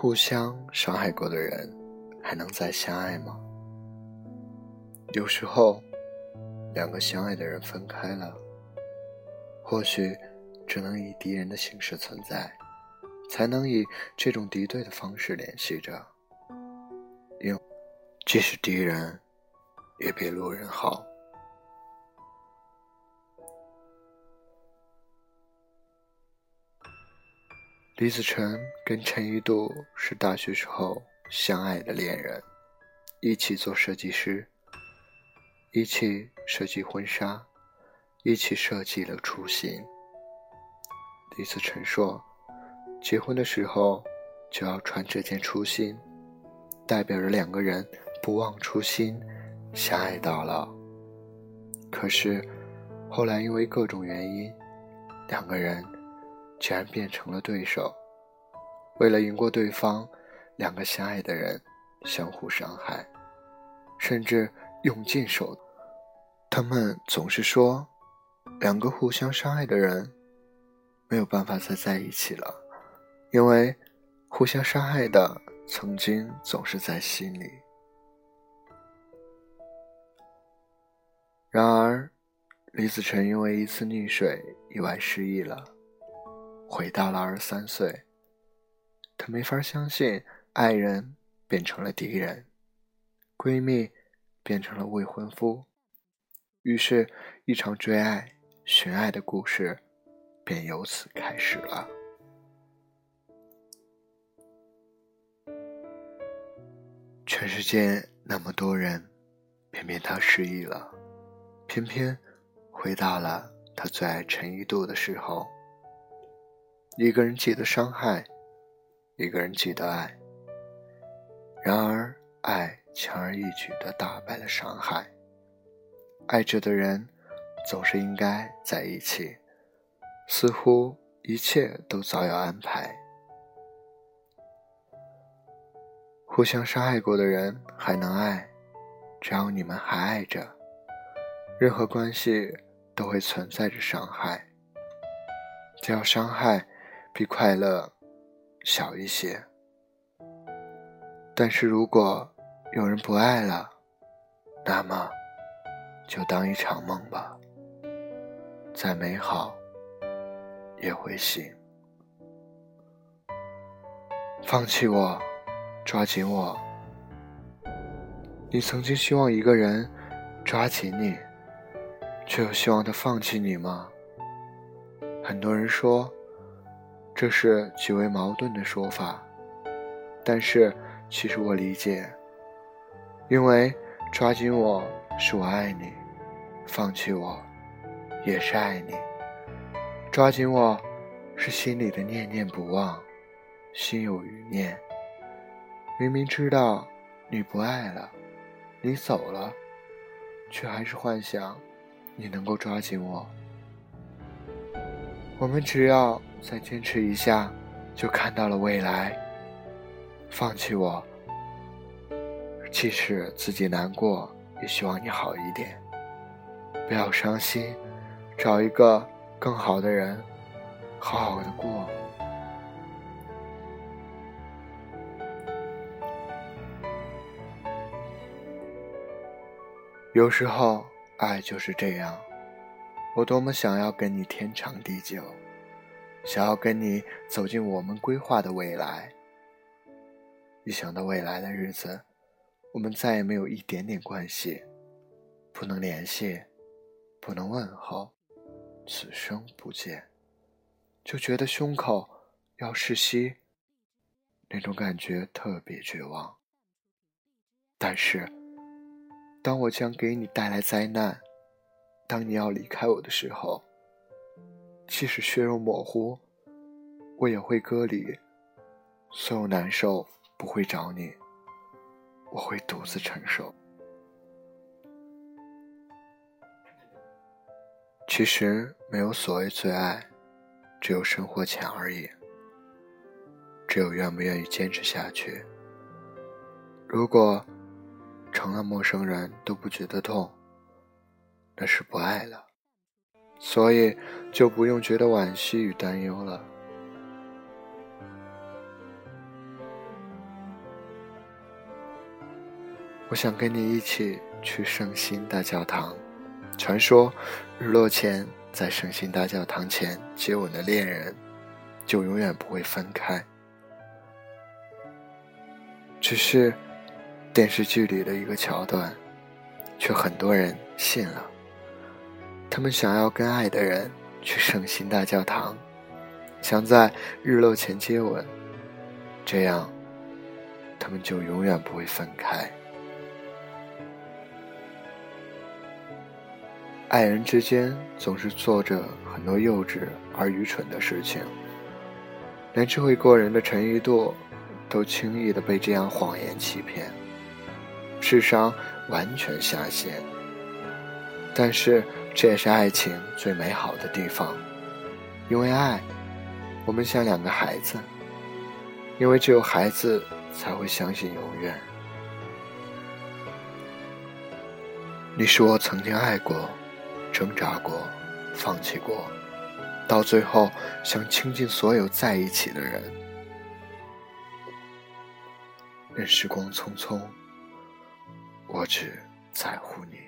互相伤害过的人，还能再相爱吗？有时候，两个相爱的人分开了，或许只能以敌人的形式存在，才能以这种敌对的方式联系着。因即使敌人，也比路人好。李子晨跟陈一度是大学时候相爱的恋人，一起做设计师，一起设计婚纱，一起设计了初心。李子晨说：“结婚的时候就要穿这件初心，代表着两个人不忘初心，相爱到老。”可是后来因为各种原因，两个人。竟然变成了对手。为了赢过对方，两个相爱的人相互伤害，甚至用尽手。他们总是说，两个互相伤害的人没有办法再在一起了，因为互相伤害的曾经总是在心里。然而，李子晨因为一次溺水意外失忆了。回到了二十三岁，她没法相信爱人变成了敌人，闺蜜变成了未婚夫，于是，一场追爱、寻爱的故事便由此开始了。全世界那么多人，偏偏他失忆了，偏偏回到了他最爱陈一度的时候。一个人记得伤害，一个人记得爱。然而，爱轻而易举地打败了伤害。爱着的人总是应该在一起，似乎一切都早有安排。互相伤害过的人还能爱，只要你们还爱着，任何关系都会存在着伤害。只要伤害。比快乐小一些，但是如果有人不爱了，那么就当一场梦吧，再美好也会醒。放弃我，抓紧我。你曾经希望一个人抓紧你，却又希望他放弃你吗？很多人说。这是极为矛盾的说法，但是其实我理解，因为抓紧我是我爱你，放弃我也是爱你。抓紧我是心里的念念不忘，心有余念。明明知道你不爱了，你走了，却还是幻想你能够抓紧我。我们只要。再坚持一下，就看到了未来。放弃我，即使自己难过，也希望你好一点。不要伤心，找一个更好的人，好好的过。有时候，爱就是这样。我多么想要跟你天长地久。想要跟你走进我们规划的未来。一想到未来的日子，我们再也没有一点点关系，不能联系，不能问候，此生不见，就觉得胸口要窒息，那种感觉特别绝望。但是，当我将给你带来灾难，当你要离开我的时候。即使血肉模糊，我也会割离。所有难受不会找你，我会独自承受。其实没有所谓最爱，只有生活浅而已。只有愿不愿意坚持下去。如果成了陌生人都不觉得痛，那是不爱了。所以就不用觉得惋惜与担忧了。我想跟你一起去圣心大教堂传说日落前在圣心大教堂前接吻的恋人就永远不会分开。只是电视剧里的一个桥段却很多人信了。他们想要跟爱的人去圣心大教堂，想在日落前接吻，这样他们就永远不会分开。爱人之间总是做着很多幼稚而愚蠢的事情，连智慧过人的陈一度都轻易的被这样谎言欺骗，智商完全下线。但是这也是爱情最美好的地方，因为爱，我们像两个孩子，因为只有孩子才会相信永远。你是我曾经爱过。挣扎过，放弃过，到最后想倾尽所有在一起的人。任时光匆匆，我只在乎你。